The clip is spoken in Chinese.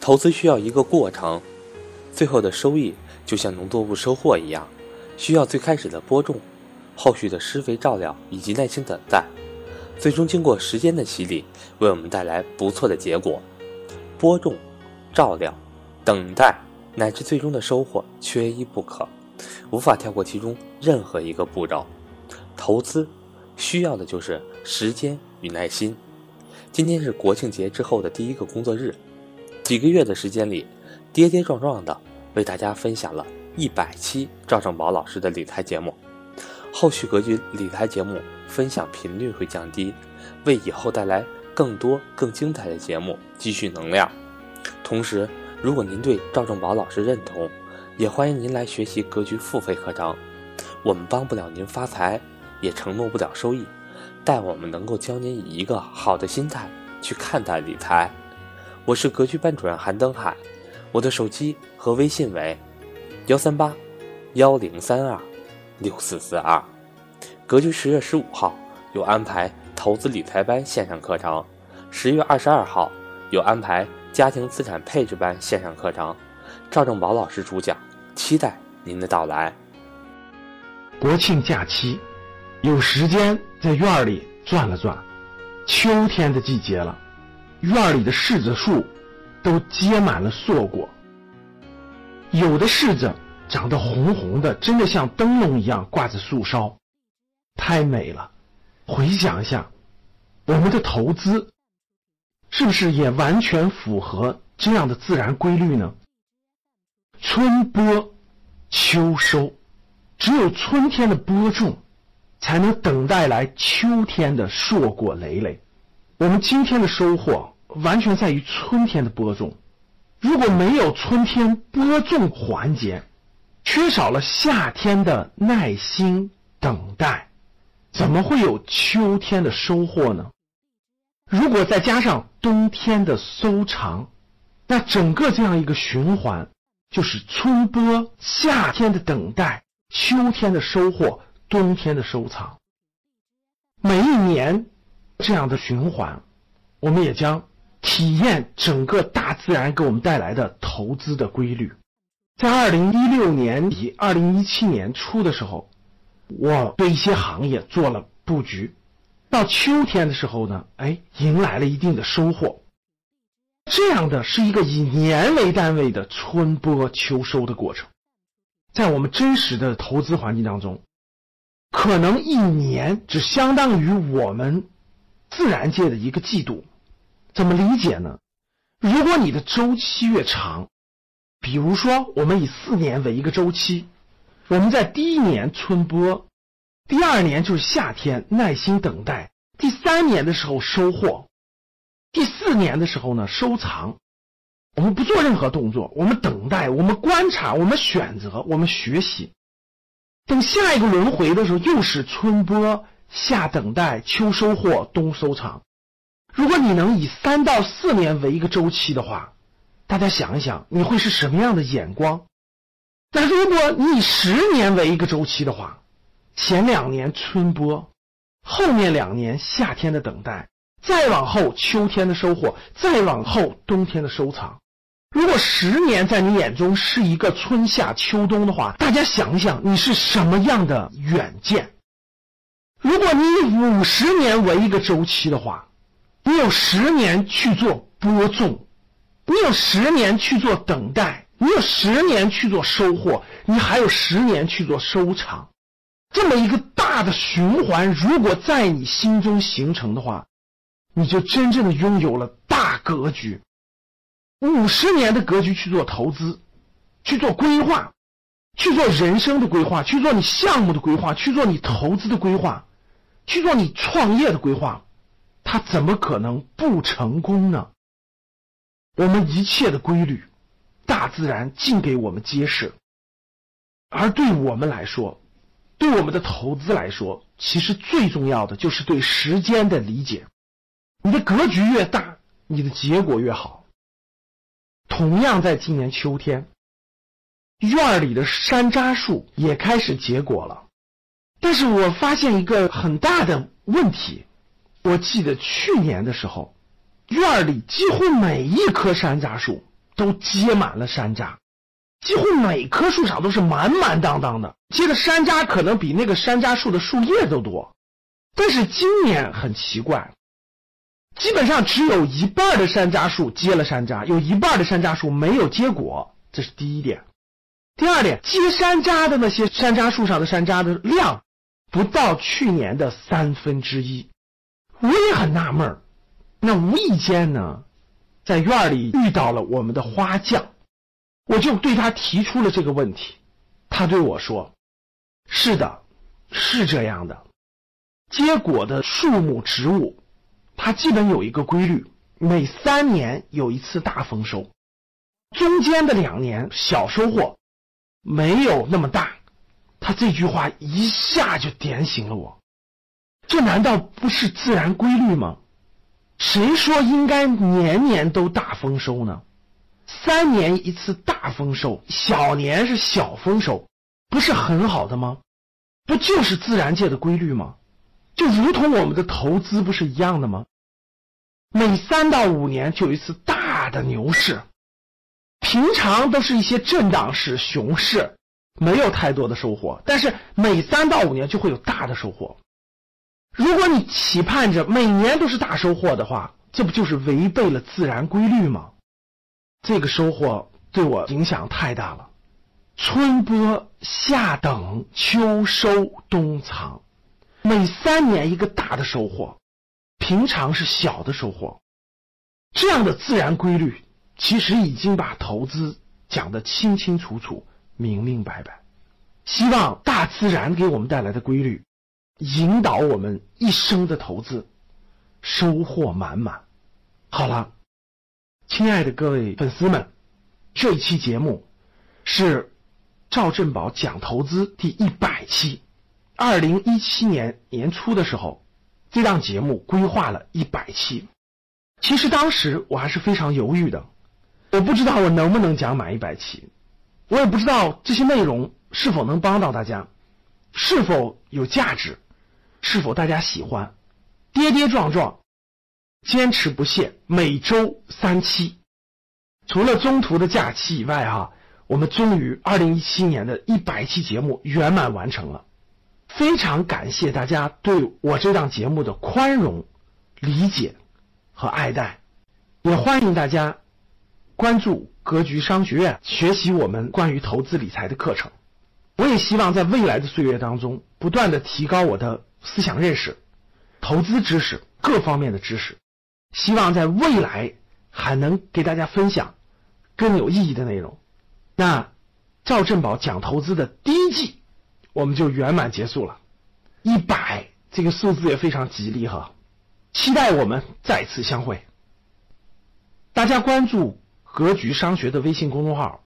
投资需要一个过程，最后的收益就像农作物收获一样，需要最开始的播种，后续的施肥照料以及耐心等待，最终经过时间的洗礼，为我们带来不错的结果。播种、照料、等待乃至最终的收获，缺一不可，无法跳过其中任何一个步骤。投资需要的就是时间与耐心。今天是国庆节之后的第一个工作日，几个月的时间里，跌跌撞撞的为大家分享了一百期赵正宝老师的理财节目。后续格局理财节目分享频率会降低，为以后带来更多更精彩的节目积蓄能量。同时，如果您对赵正宝老师认同，也欢迎您来学习格局付费课程。我们帮不了您发财，也承诺不了收益。但我们能够教您以一个好的心态去看待理财。我是格局班主任韩登海，我的手机和微信为幺三八幺零三二六四四二。格局十月十五号有安排投资理财班线上课程，十月二十二号有安排家庭资产配置班线上课程，赵正宝老师主讲，期待您的到来。国庆假期。有时间在院里转了转，秋天的季节了，院里的柿子树都结满了硕果，有的柿子长得红红的，真的像灯笼一样挂在树梢，太美了。回想一下，我们的投资是不是也完全符合这样的自然规律呢？春播秋收，只有春天的播种。才能等待来秋天的硕果累累。我们今天的收获完全在于春天的播种。如果没有春天播种环节，缺少了夏天的耐心等待，怎么会有秋天的收获呢？如果再加上冬天的收藏，那整个这样一个循环，就是春播、夏天的等待、秋天的收获。冬天的收藏，每一年这样的循环，我们也将体验整个大自然给我们带来的投资的规律。在二零一六年底、二零一七年初的时候，我对一些行业做了布局，到秋天的时候呢，哎，迎来了一定的收获。这样的是一个以年为单位的春播秋收的过程，在我们真实的投资环境当中。可能一年只相当于我们自然界的一个季度，怎么理解呢？如果你的周期越长，比如说我们以四年为一个周期，我们在第一年春播，第二年就是夏天耐心等待，第三年的时候收获，第四年的时候呢收藏，我们不做任何动作，我们等待，我们观察，我们选择，我们学习。等下一个轮回的时候，又是春播、夏等待、秋收获、冬收藏。如果你能以三到四年为一个周期的话，大家想一想，你会是什么样的眼光？那如果你以十年为一个周期的话，前两年春播，后面两年夏天的等待，再往后秋天的收获，再往后冬天的收藏。如果十年在你眼中是一个春夏秋冬的话，大家想一想，你是什么样的远见？如果你以五十年为一个周期的话，你有十年去做播种，你有十年去做等待，你有十年去做收获，你还有十年去做收藏，这么一个大的循环，如果在你心中形成的话，你就真正的拥有了大格局。五十年的格局去做投资，去做规划，去做人生的规划，去做你项目的规划，去做你投资的规划，去做你创业的规划，他怎么可能不成功呢？我们一切的规律，大自然尽给我们揭示。而对我们来说，对我们的投资来说，其实最重要的就是对时间的理解。你的格局越大，你的结果越好。同样在今年秋天，院里的山楂树也开始结果了。但是我发现一个很大的问题。我记得去年的时候，院里几乎每一棵山楂树都结满了山楂，几乎每棵树上都是满满当当的，结的山楂可能比那个山楂树的树叶都多。但是今年很奇怪，基本上只有一半的山楂树结了山楂，有一半的山楂树没有结果。这是第一点。第二点，结山楂的那些山楂树上的山楂的量，不到去年的三分之一。我也很纳闷儿。那无意间呢，在院里遇到了我们的花匠，我就对他提出了这个问题。他对我说：“是的，是这样的。结果的树木植物，它基本有一个规律，每三年有一次大丰收，中间的两年小收获，没有那么大。”他这句话一下就点醒了我。这难道不是自然规律吗？谁说应该年年都大丰收呢？三年一次大丰收，小年是小丰收，不是很好的吗？不就是自然界的规律吗？就如同我们的投资不是一样的吗？每三到五年就有一次大的牛市，平常都是一些震荡式熊市，没有太多的收获，但是每三到五年就会有大的收获。如果你期盼着每年都是大收获的话，这不就是违背了自然规律吗？这个收获对我影响太大了。春播、夏等、秋收、冬藏，每三年一个大的收获，平常是小的收获。这样的自然规律，其实已经把投资讲得清清楚楚、明明白白。希望大自然给我们带来的规律。引导我们一生的投资，收获满满。好了，亲爱的各位粉丝们，这一期节目是赵振宝讲投资第一百期。二零一七年年初的时候，这档节目规划了一百期。其实当时我还是非常犹豫的，我不知道我能不能讲满一百期，我也不知道这些内容是否能帮到大家，是否有价值。是否大家喜欢？跌跌撞撞，坚持不懈，每周三期。除了中途的假期以外，哈，我们终于二零一七年的一百期节目圆满完成了。非常感谢大家对我这档节目的宽容、理解和爱戴，也欢迎大家关注格局商学院，学习我们关于投资理财的课程。我也希望在未来的岁月当中，不断的提高我的。思想认识、投资知识各方面的知识，希望在未来还能给大家分享更有意义的内容。那赵振宝讲投资的第一季，我们就圆满结束了。一百这个数字也非常吉利哈，期待我们再次相会。大家关注格局商学的微信公众号。